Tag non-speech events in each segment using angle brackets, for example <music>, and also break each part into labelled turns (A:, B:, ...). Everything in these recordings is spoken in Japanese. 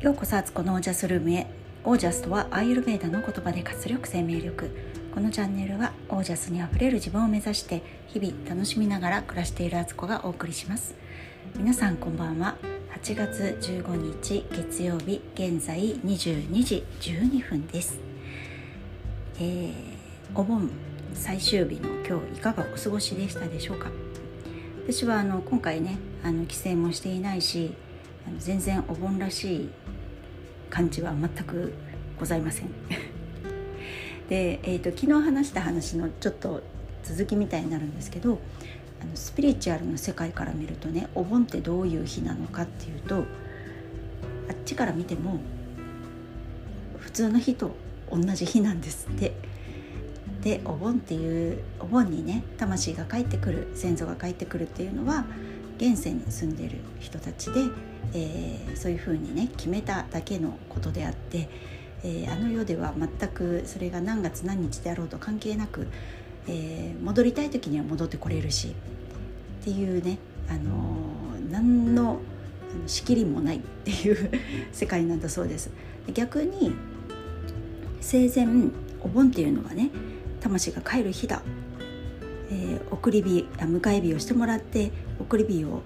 A: ようこそアツコのオージャスルームへ。オージャスとはアーユルベーダの言葉で活力生命力。このチャンネルはオージャスにあふれる自分を目指して日々楽しみながら暮らしているアツコがお送りします。皆さんこんばんは。8月15日月曜日現在22時12分です、えー、お盆最終日の今日いかがお過ごしでしたでしょうか？私はあの今回ねあの帰省もしていないし全然お盆らしい感じは全くございません。<laughs> で、えーと、昨日話した話のちょっと続きみたいになるんですけどあのスピリチュアルの世界から見るとねお盆ってどういう日なのかっていうとあっちから見ても普通の日と同じ日なんですって。でお盆っていうお盆にね魂が帰ってくる先祖が帰ってくるっていうのは現世に住んでる人たちでえー、そういうふうにね決めただけのことであって、えー、あの世では全くそれが何月何日であろうと関係なく、えー、戻りたい時には戻ってこれるしっていうね、あの何の仕切りもない <laughs> っていう世界なんだそうです。逆に生前お盆っていうのはね魂が帰る日だ、えー、送り火迎え火をしてもらって送り火を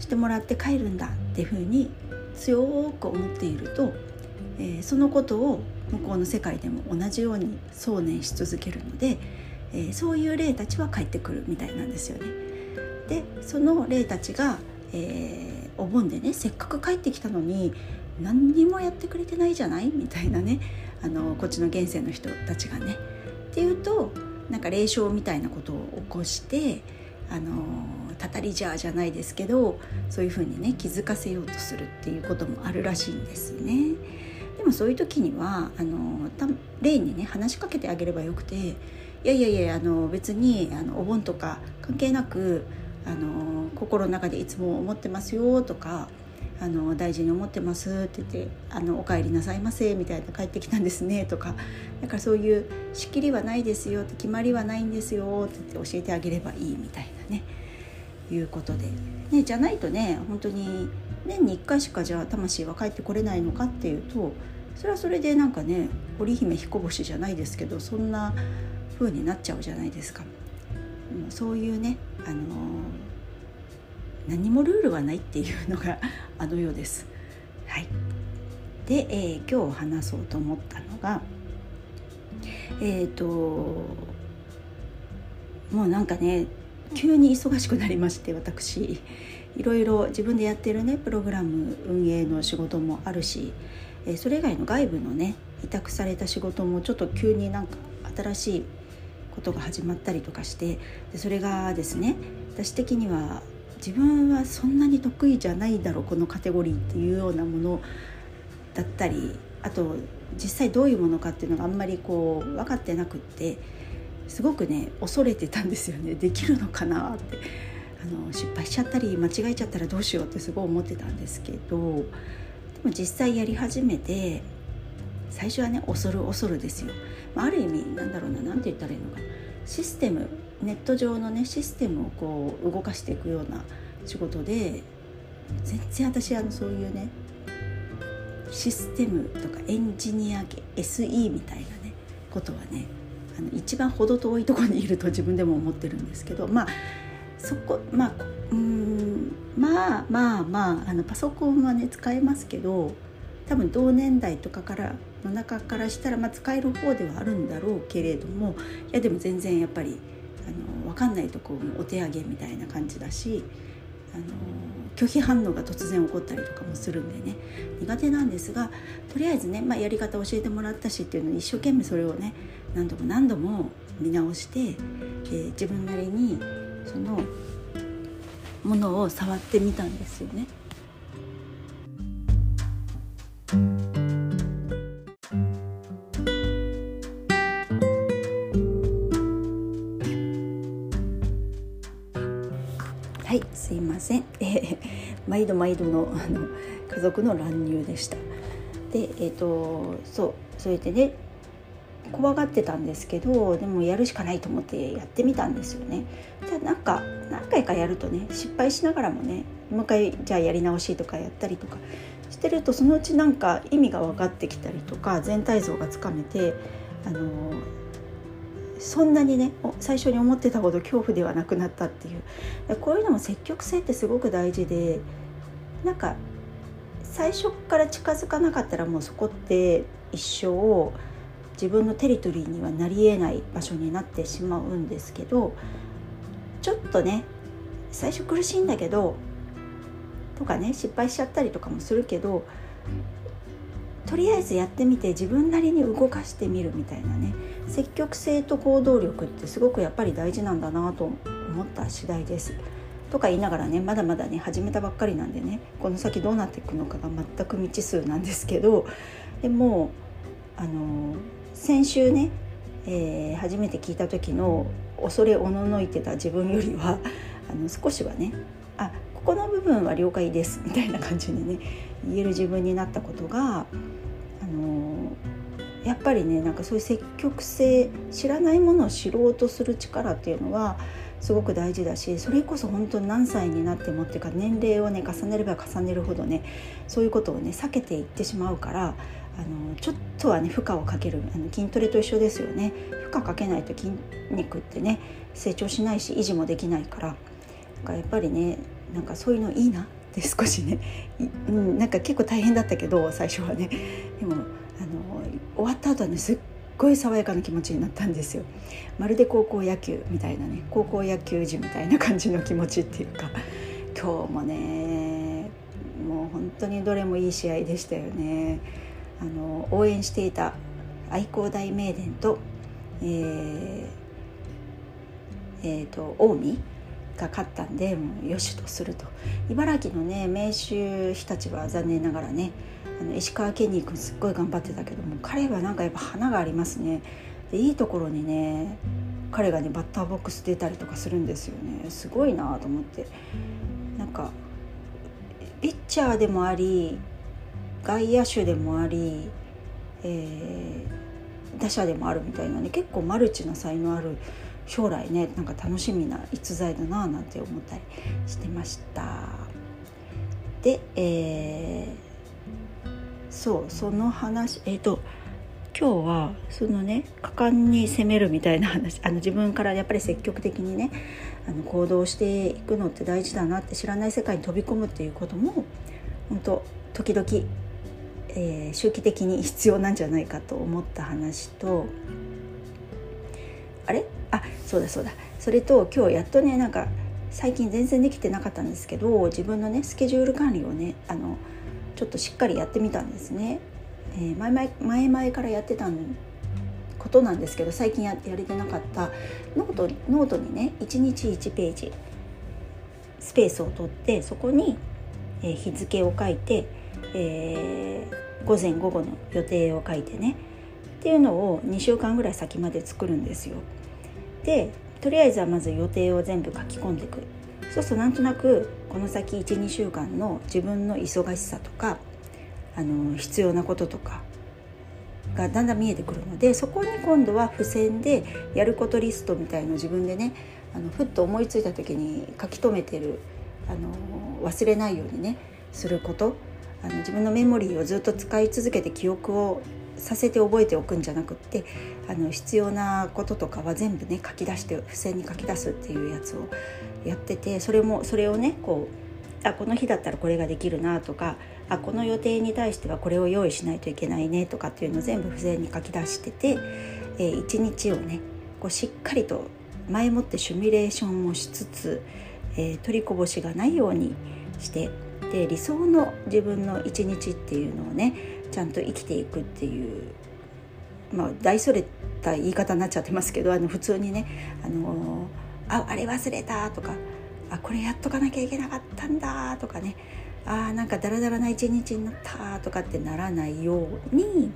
A: してもらって帰るんだっていうふうに強く思っていると、えー、そのことを向こうの世界でも同じように想念し続けるので、えー、そういう霊たちは帰ってくるみたいなんですよね。でその霊たちが、えー、お盆でねせっかく帰ってきたのに何にもやってくれてないじゃない？みたいなねあのこっちの現世の人たちがね。っていうとなんか霊障みたいなことを起こしてあのたたりじゃじゃないですけどそういうふうにね気づかせようとするっていうこともあるらしいんですね。でもそういう時にはあの例にね話しかけてあげればよくていやいやいやあの別にあのお盆とか関係なくあの心の中でいつも思ってますよとかあの大事に思ってますって言ってあのお帰りなさいませみたいな帰ってきたんですねとかだからそういう仕切りはないですよって決まりはないんですよって言って教えてあげればいいみたいなねいうことで、ね、じゃないとね本当に年に1回しかじゃあ魂は帰ってこれないのかっていうとそれはそれでなんかね織姫彦星じゃないですけどそんな風になっちゃうじゃないですか。そういうね、あのー、何もルールはないっていうのが <laughs> あの世です。はい、で、えー、今日話そうと思ったのがえっ、ー、ともうなんかね急に忙しくなりまして私。いろいろ自分でやってるねプログラム運営の仕事もあるしそれ以外の外部のね委託された仕事もちょっと急になんか新しいことが始まったりとかしてでそれがですね私的には自分はそんなに得意じゃないだろうこのカテゴリーっていうようなものだったりあと実際どういうものかっていうのがあんまりこう分かってなくってすごくね恐れてたんですよね。<laughs> できるのかなって。あの失敗しちゃったり間違えちゃったらどうしようってすごい思ってたんですけどでも実際やり始めて最初はね恐る恐るですよ、まあ、ある意味なんだろうな何て言ったらいいのかシステムネット上のねシステムをこう動かしていくような仕事で全然私あのそういうねシステムとかエンジニア系 SE みたいなねことはねあの一番程遠いところにいると自分でも思ってるんですけどまあそこまあうんまあまあまああのパソコンはね使えますけど多分同年代とかからの中からしたら、まあ、使える方ではあるんだろうけれどもいやでも全然やっぱりあの分かんないとこもお手上げみたいな感じだしあの拒否反応が突然起こったりとかもするんでね苦手なんですがとりあえずね、まあ、やり方教えてもらったしっていうのに一生懸命それをね何度も何度も見直して、えー、自分なりにそのものを触ってみたんですよね。はいすいません、えー、毎度毎度のあの家族の乱入でしたでえっ、ー、とそうそれでね怖がってたんですけどでもやるしかないと思ってやってみたんですよね。じゃあなんか何回かやるとね失敗しながらもねもう一回じゃあやり直しとかやったりとかしてるとそのうちなんか意味が分かってきたりとか全体像がつかめてあのそんなにね最初に思ってたほど恐怖ではなくなったっていう。こういうのも積極性ってすごく大事でなんか最初から近づかなかったらもうそこって一生自分のテリトリーにはなりえない場所になってしまうんですけどちょっとね最初苦しいんだけどとかね失敗しちゃったりとかもするけどとりあえずやってみて自分なりに動かしてみるみたいなね積極性と行動力ってすごくやっぱり大事なんだなと思った次第です。とか言いながらねまだまだね始めたばっかりなんでねこの先どうなっていくのかが全く未知数なんですけどでもあの先週ね、えー、初めて聞いた時の恐れおののいてた自分よりは <laughs> あの少しはねあここの部分は了解ですみたいな感じでね言える自分になったことがあのやっぱりねなんかそういう積極性知らないものを知ろうとする力っていうのはすごく大事だしそれこそ本当に何歳になってもっていうか年齢をね重ねれば重ねるほどねそういうことをね避けていってしまうからあのちょっとはね負荷をかけるあの筋トレと一緒ですよね。負荷かけないと筋肉ってね成長しないし維持もできないから。なんかやっぱりねなんかそういうのいいな。って少しね、うん、なんか結構大変だったけど最初はね。でもあの終わった後はねすっごい爽やかな気持ちになったんですよ。まるで高校野球みたいなね高校野球児みたいな感じの気持ちっていうか。今日もねもう本当にどれもいい試合でしたよね。あの応援していた愛工大名電とえー、えーと、近江が勝ったんでもうよしとすると。茨城のね明秀日立は残念ながらねあの石川ケニー君すっごい頑張ってたけども彼はなんかやっぱ花がありますね。でいいところにね彼がねバッターボックス出たりとかするんですよね。すごいなと思って。なんかピッチャーでもあり外野手でもあり、えー、打者でもあるみたいなね結構マルチな才能ある将来ねなんか楽しみな逸材だななんて思ったりしてました。で、えーそうその話えっ、ー、と今日はそのね果敢に攻めるみたいな話あの自分からやっぱり積極的にねあの行動していくのって大事だなって知らない世界に飛び込むっていうことも本当時々、えー、周期的に必要なんじゃないかと思った話とあれ？あそうだそうだ。それと今日やっとねなんか最近全然できてなかったんですけど自分のねスケジュール管理をねあのちょっとしっかりやってみたんですね。えー、前々前々からやってたことなんですけど最近ややれてなかった。ノートノートにね1日1ページスペースを取ってそこに、え、日付を書いて、えー、午前午後の予定を書いてね。っていうのを2週間ぐらい先まで作るんですよ。でとりあえずはまず予定を全部書き込んでいく。そうするとなんとなくこの先12週間の自分の忙しさとかあの必要なこととかがだんだん見えてくるのでそこに今度は付箋でやることリストみたいの自分でねあのふっと思いついた時に書き留めてるあの忘れないようにねすること。あの自分のメモリーをずっと使い続けて記憶をさせて覚えておくんじゃなくってあの必要なこととかは全部ね書き出して付箋に書き出すっていうやつをやっててそれもそれをねこうあこの日だったらこれができるなとかあこの予定に対してはこれを用意しないといけないねとかっていうのを全部付箋に書き出してて、えー、一日をねこうしっかりと前もってシミュレーションをしつつ、えー、取りこぼしがないようにしてで理想の自分の一日っていうのをねちゃんと生きていくっていうまあ大それた言い方になっちゃってますけどあの普通にねあのああれ忘れたとかあこれやっとかなきゃいけなかったんだとかねあなんかダラダラな一日になったとかってならないように、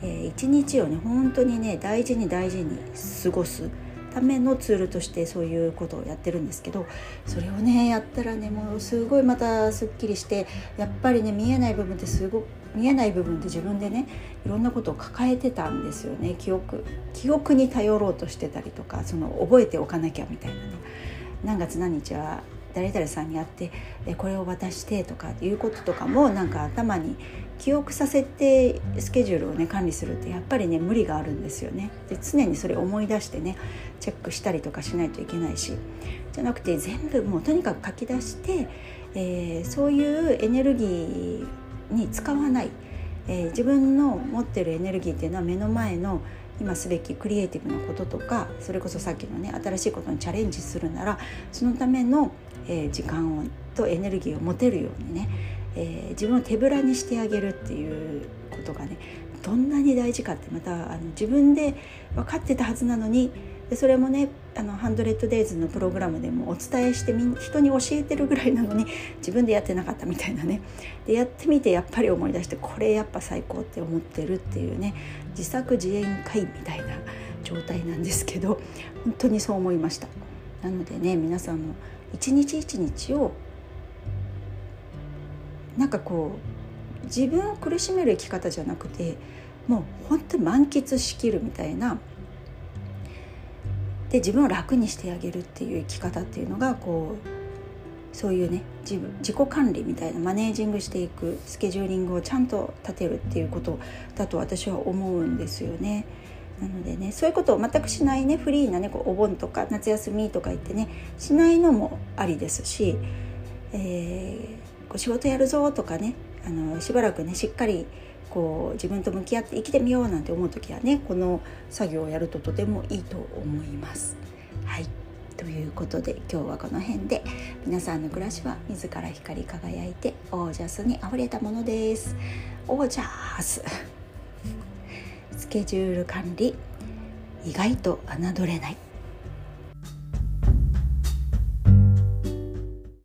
A: えー、一日をね本当にね大事に大事に過ごす。ためのツールとしてそういうことをやってるんですけどそれをねやったらねもうすごいまたすっきりしてやっぱりね見えない部分ってすごく見えない部分って自分でねいろんなことを抱えてたんですよね。記憶記憶に頼ろうとしてたりとかその覚えておかなきゃみたいなね。何月何日は誰々さんに会ってこれを渡してとかっていうこととかもなんか頭に記憶させてスケジュールをね管理するってやっぱりね無理があるんですよね。で常にそれ思い出してねチェックしたりとかしないといけないし。じゃなくて全部もうとにかく書き出して、えー、そういうエネルギーに使わない、えー、自分の持ってるエネルギーっていうのは目の前の今すべきクリエイティブなこととかそれこそさっきのね新しいことにチャレンジするならそのための、えー、時間をとエネルギーを持てるようにね、えー、自分を手ぶらにしてあげるっていうことがねどんなに大事かってまたあの自分で分かってたはずなのにでそれもねあのハンドレッドデイズのプログラムでもお伝えしてみ人に教えてるぐらいなのに自分でやってなかったみたいなね。でやってみてやっぱり思い出してこれやっぱ最高って思ってるっていうね自作自演会みたいな状態なんですけど本当にそう思いました。なのでね皆さんも一日一日をなんかこう自分を苦しめる生き方じゃなくてもう本当に満喫しきるみたいなで自分を楽にしてあげるっていう生き方っていうのがこうそういうね自分自己管理みたいなマネージングしていくスケジューリングをちゃんと立てるっていうことだと私は思うんですよね。なのでねそういうことを全くしないねフリーなねこうお盆とか夏休みとか言ってねしないのもありですし、えー、こう仕事やるぞとかねあのしばらくねしっかりこう自分と向き合って生きてみようなんて思う時はねこの作業をやるととてもいいと思います。はいということで今日はこの辺で皆さんの暮らしは自ら光り輝いてオージャスにあふれたものです。オージャススケジュール管理意外と侮れない